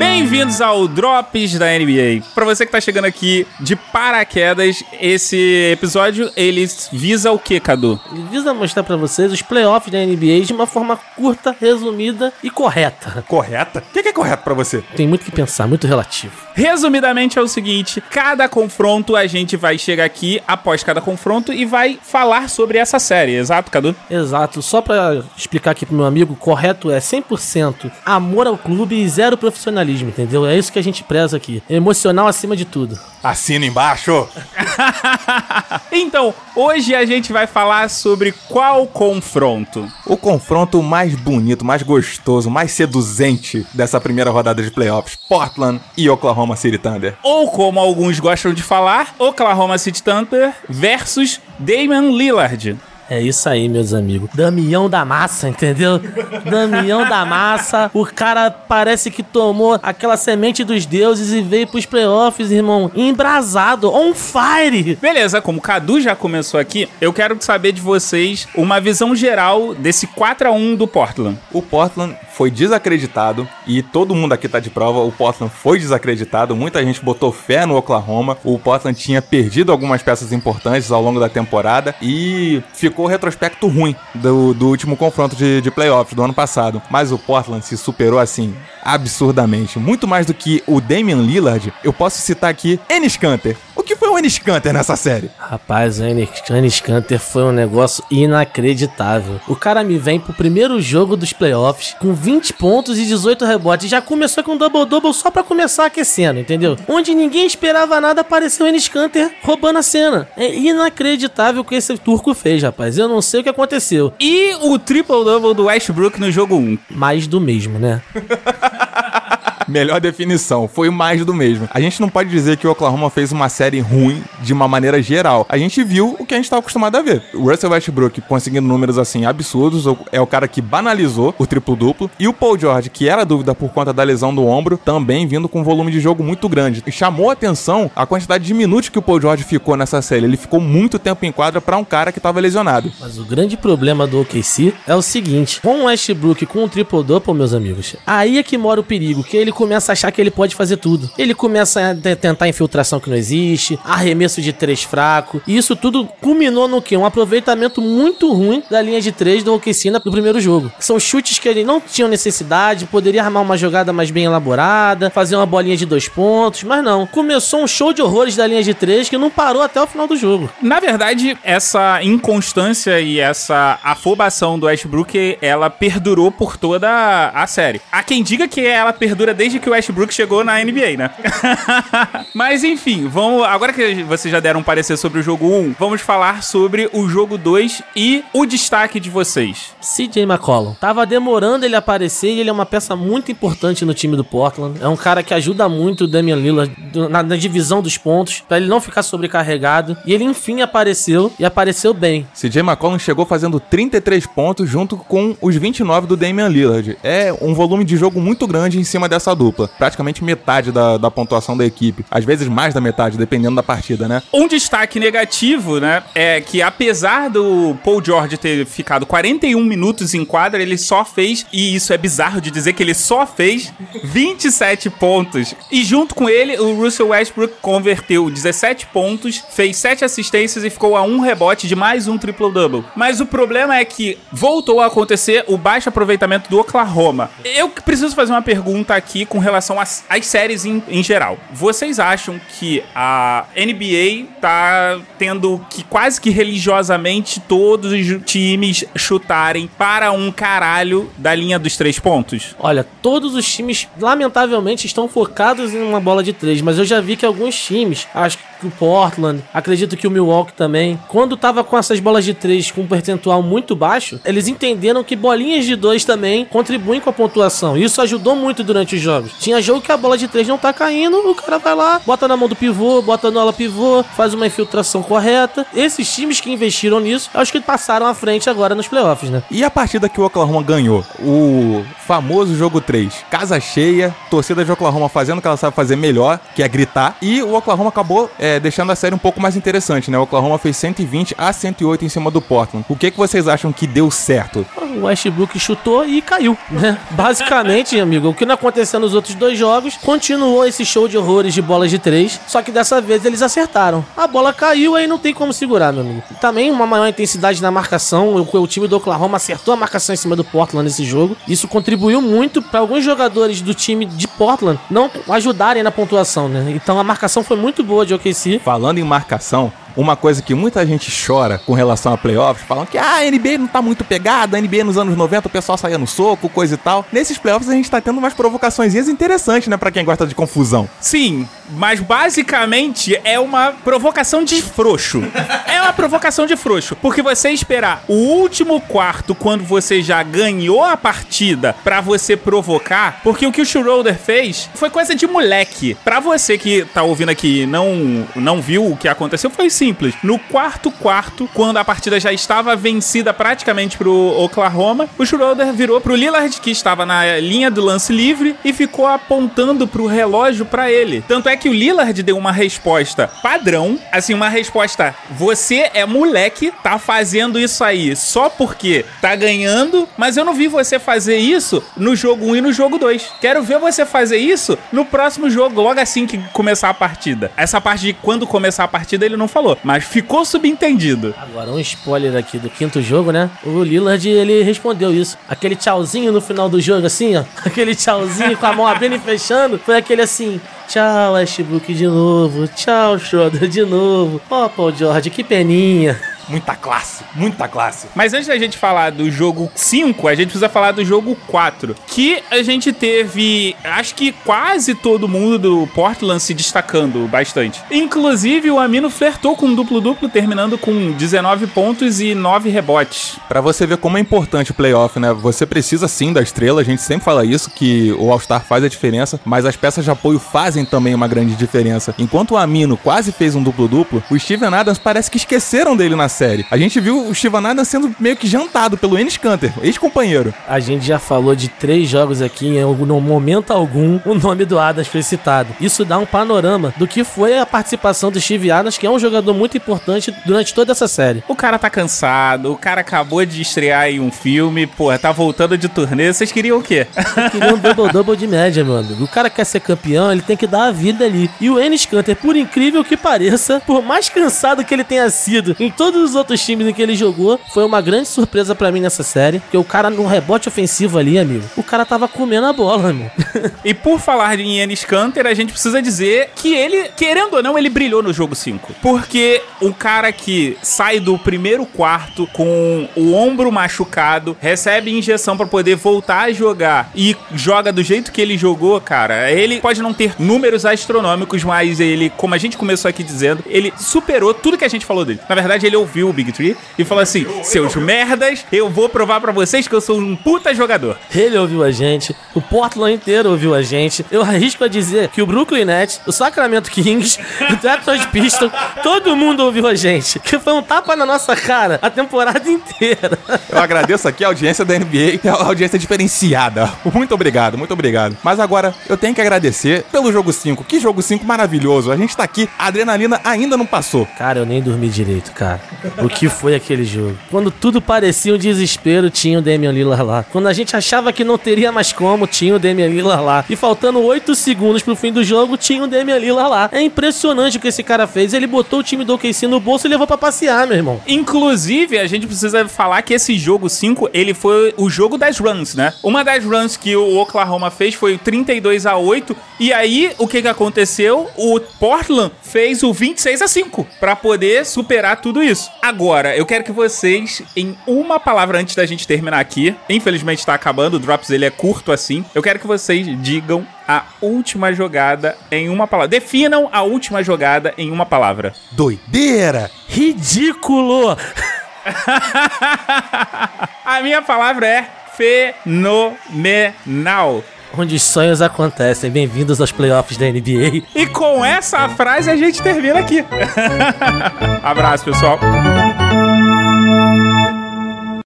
Bem-vindos ao Drops da NBA. Pra você que tá chegando aqui de paraquedas, esse episódio ele visa o que, Cadu? Ele visa mostrar pra vocês os playoffs da NBA de uma forma curta, resumida e correta. Correta? O que é correto pra você? Tem muito que pensar, muito relativo. Resumidamente é o seguinte: cada confronto a gente vai chegar aqui após cada confronto e vai falar sobre essa série, exato, Cadu? Exato. Só pra explicar aqui pro meu amigo, correto é 100% amor ao clube e zero profissionalismo, entendeu? É isso que a gente preza aqui. Emocional acima de tudo. Assina embaixo. Então, hoje a gente vai falar sobre qual confronto? O confronto mais bonito, mais gostoso, mais seduzente dessa primeira rodada de playoffs: Portland e Oklahoma City Thunder. Ou como alguns gostam de falar, Oklahoma City Thunder versus Damian Lillard. É isso aí, meus amigos. Damião da massa, entendeu? Damião da massa. O cara parece que tomou aquela semente dos deuses e veio pros playoffs, irmão. Embrasado, on fire. Beleza, como o Cadu já começou aqui, eu quero saber de vocês uma visão geral desse 4 a 1 do Portland. O Portland foi desacreditado e todo mundo aqui tá de prova. O Portland foi desacreditado. Muita gente botou fé no Oklahoma. O Portland tinha perdido algumas peças importantes ao longo da temporada e ficou retrospecto ruim do, do último confronto de, de playoffs do ano passado. Mas o Portland se superou assim absurdamente. Muito mais do que o Damian Lillard, eu posso citar aqui Ennis Canter. Ennis Canter nessa série? Rapaz, o Ennis Canter foi um negócio inacreditável. O cara me vem pro primeiro jogo dos playoffs com 20 pontos e 18 rebotes. Já começou com double-double só pra começar aquecendo, entendeu? Onde ninguém esperava nada, apareceu o Ennis Canter roubando a cena. É inacreditável o que esse turco fez, rapaz. Eu não sei o que aconteceu. E o triple-double do Westbrook no jogo 1. Mais do mesmo, né? Melhor definição, foi mais do mesmo. A gente não pode dizer que o Oklahoma fez uma série ruim de uma maneira geral. A gente viu o que a gente tá acostumado a ver. O Russell Westbrook conseguindo números assim absurdos, é o cara que banalizou o triplo-duplo. E o Paul George, que era dúvida por conta da lesão do ombro, também vindo com um volume de jogo muito grande. E chamou atenção a quantidade de minutos que o Paul George ficou nessa série. Ele ficou muito tempo em quadra para um cara que tava lesionado. Mas o grande problema do OKC é o seguinte: com o Westbrook com o triple-double, meus amigos, aí é que mora o perigo, que ele começa a achar que ele pode fazer tudo. Ele começa a tentar infiltração que não existe, arremesso de três fraco, e isso tudo culminou no que? Um aproveitamento muito ruim da linha de três do OKC no primeiro jogo. São chutes que ele não tinha necessidade, poderia armar uma jogada mais bem elaborada, fazer uma bolinha de dois pontos, mas não. Começou um show de horrores da linha de três que não parou até o final do jogo. Na verdade, essa inconstância e essa afobação do Westbrook, ela perdurou por toda a série. Há quem diga que ela perdura desde que o Westbrook chegou na NBA, né? Mas enfim, vamos. Agora que vocês já deram um parecer sobre o jogo 1, vamos falar sobre o jogo 2 e o destaque de vocês. CJ McCollum. Tava demorando ele aparecer e ele é uma peça muito importante no time do Portland. É um cara que ajuda muito o Damian Lillard na, na divisão dos pontos, para ele não ficar sobrecarregado. E ele enfim apareceu e apareceu bem. CJ McCollum chegou fazendo 33 pontos junto com os 29 do Damian Lillard. É um volume de jogo muito grande em cima dessa dupla. Praticamente metade da, da pontuação da equipe. Às vezes mais da metade, dependendo da partida, né? Um destaque negativo, né, é que apesar do Paul George ter ficado 41 minutos em quadra, ele só fez, e isso é bizarro de dizer que ele só fez 27 pontos. E junto com ele, o Russell Westbrook converteu 17 pontos, fez 7 assistências e ficou a um rebote de mais um triple-double. Mas o problema é que voltou a acontecer o baixo aproveitamento do Oklahoma. Eu preciso fazer uma pergunta aqui com relação às, às séries em, em geral. Vocês acham que a NBA tá tendo que quase que religiosamente todos os times chutarem para um caralho da linha dos três pontos? Olha, todos os times, lamentavelmente, estão focados em uma bola de três, mas eu já vi que alguns times, acho que o Portland, acredito que o Milwaukee também, quando tava com essas bolas de três com um percentual muito baixo, eles entenderam que bolinhas de dois também contribuem com a pontuação. Isso ajudou muito durante os jogos. Tinha jogo que a bola de três não tá caindo, o cara vai lá, bota na mão do pivô, bota no ala pivô, faz uma infiltração correta. Esses times que investiram nisso, acho que passaram à frente agora nos playoffs, né? E a partida que o Oklahoma ganhou? O famoso jogo 3. Casa cheia, torcida de Oklahoma fazendo o que ela sabe fazer melhor, que é gritar. E o Oklahoma acabou é, é, deixando a série um pouco mais interessante, né? O Oklahoma fez 120 a 108 em cima do Portland. O que, que vocês acham que deu certo? O Westbrook chutou e caiu, né? Basicamente, amigo, o que não aconteceu nos outros dois jogos, continuou esse show de horrores de bolas de três, só que dessa vez eles acertaram. A bola caiu, aí não tem como segurar, meu amigo. Também uma maior intensidade na marcação, o, o time do Oklahoma acertou a marcação em cima do Portland nesse jogo. Isso contribuiu muito para alguns jogadores do time de Portland não ajudarem na pontuação, né? Então a marcação foi muito boa de OKC. Falando em marcação, uma coisa que muita gente chora com relação a playoffs, falam que ah, a NBA não tá muito pegada, a NBA nos anos 90 o pessoal saía no soco, coisa e tal. Nesses playoffs a gente tá tendo umas provocações interessantes, né, para quem gosta de confusão. Sim, mas basicamente é uma provocação de frouxo. é uma provocação de frouxo, porque você esperar o último quarto quando você já ganhou a partida para você provocar, porque o que o Schroeder fez foi coisa de moleque. Para você que tá ouvindo aqui não não viu o que aconteceu, foi simples. No quarto quarto, quando a partida já estava vencida praticamente pro Oklahoma, o Schroeder virou pro Lillard que estava na linha do lance livre e ficou apontando pro relógio para ele. Tanto é que o Lillard deu uma resposta padrão, assim, uma resposta: você é moleque, tá fazendo isso aí só porque tá ganhando, mas eu não vi você fazer isso no jogo 1 e no jogo 2. Quero ver você fazer isso no próximo jogo, logo assim que começar a partida. Essa parte de quando começar a partida ele não falou, mas ficou subentendido. Agora, um spoiler aqui do quinto jogo, né? O Lillard, ele respondeu isso. Aquele tchauzinho no final do jogo, assim, ó. Aquele tchauzinho com a mão abrindo e fechando. Foi aquele assim. Tchau, Westbrook de novo. Tchau, Schroeder de novo. Ó, oh, Paul George, que peninha. Muita classe, muita classe. Mas antes da gente falar do jogo 5, a gente precisa falar do jogo 4. Que a gente teve, acho que quase todo mundo do Portland se destacando bastante. Inclusive, o Amino flertou com um duplo-duplo, terminando com 19 pontos e 9 rebotes. Para você ver como é importante o playoff, né? Você precisa sim da estrela, a gente sempre fala isso, que o All-Star faz a diferença, mas as peças de apoio fazem também uma grande diferença. Enquanto o Amino quase fez um duplo-duplo, o Steven Adams parece que esqueceram dele na série. A gente viu o Adams sendo meio que jantado pelo Ennis Canter, ex-companheiro. A gente já falou de três jogos aqui, em no momento algum o nome do Adams foi citado. Isso dá um panorama do que foi a participação do Steve Adams, que é um jogador muito importante durante toda essa série. O cara tá cansado, o cara acabou de estrear em um filme, pô, tá voltando de turnê. Vocês queriam o quê? Queriam um double-double de média, meu amigo. O cara quer ser campeão, ele tem que dar a vida ali. E o Ennis Canter, por incrível que pareça, por mais cansado que ele tenha sido em todos os outros times em que ele jogou, foi uma grande surpresa para mim nessa série, porque o cara no rebote ofensivo ali, amigo, o cara tava comendo a bola, amigo. e por falar em Ennis Canter, a gente precisa dizer que ele, querendo ou não, ele brilhou no jogo 5. Porque o cara que sai do primeiro quarto com o ombro machucado, recebe injeção para poder voltar a jogar e joga do jeito que ele jogou, cara, ele pode não ter números astronômicos, mas ele, como a gente começou aqui dizendo, ele superou tudo que a gente falou dele. Na verdade, ele ouviu o Big Tree e falou assim: seus merdas, eu vou provar para vocês que eu sou um puta jogador. Ele ouviu a gente, o Portland inteiro ouviu a gente. Eu arrisco a dizer que o Brooklyn Nets, o Sacramento Kings, o Detroit Pistons, todo mundo ouviu a gente. Que foi um tapa na nossa cara a temporada inteira. Eu agradeço aqui a audiência da NBA, que é a audiência diferenciada. Muito obrigado, muito obrigado. Mas agora eu tenho que agradecer pelo jogo 5. Que jogo 5 maravilhoso. A gente tá aqui, a adrenalina ainda não passou. Cara, eu nem dormi direito, cara. O que foi aquele jogo? Quando tudo parecia um desespero, tinha o Damian Lillard lá. Quando a gente achava que não teria mais como, tinha o Damian Lillard lá. E faltando 8 segundos pro fim do jogo, tinha o Damian Lillard lá. É impressionante o que esse cara fez. Ele botou o time do OKC no bolso e levou para passear, meu irmão. Inclusive, a gente precisa falar que esse jogo 5, ele foi o jogo das runs, né? Uma das runs que o Oklahoma fez foi 32 a 8 e aí o que que aconteceu? O Portland fez o 26 a 5 para poder superar tudo isso. Agora, eu quero que vocês em uma palavra antes da gente terminar aqui, infelizmente tá acabando, o drops ele é curto assim. Eu quero que vocês digam a última jogada em uma palavra. Definam a última jogada em uma palavra. Doideira! Ridículo! a minha palavra é fenomenal onde os sonhos acontecem. Bem-vindos aos playoffs da NBA. E com essa frase a gente termina aqui. Abraço, pessoal.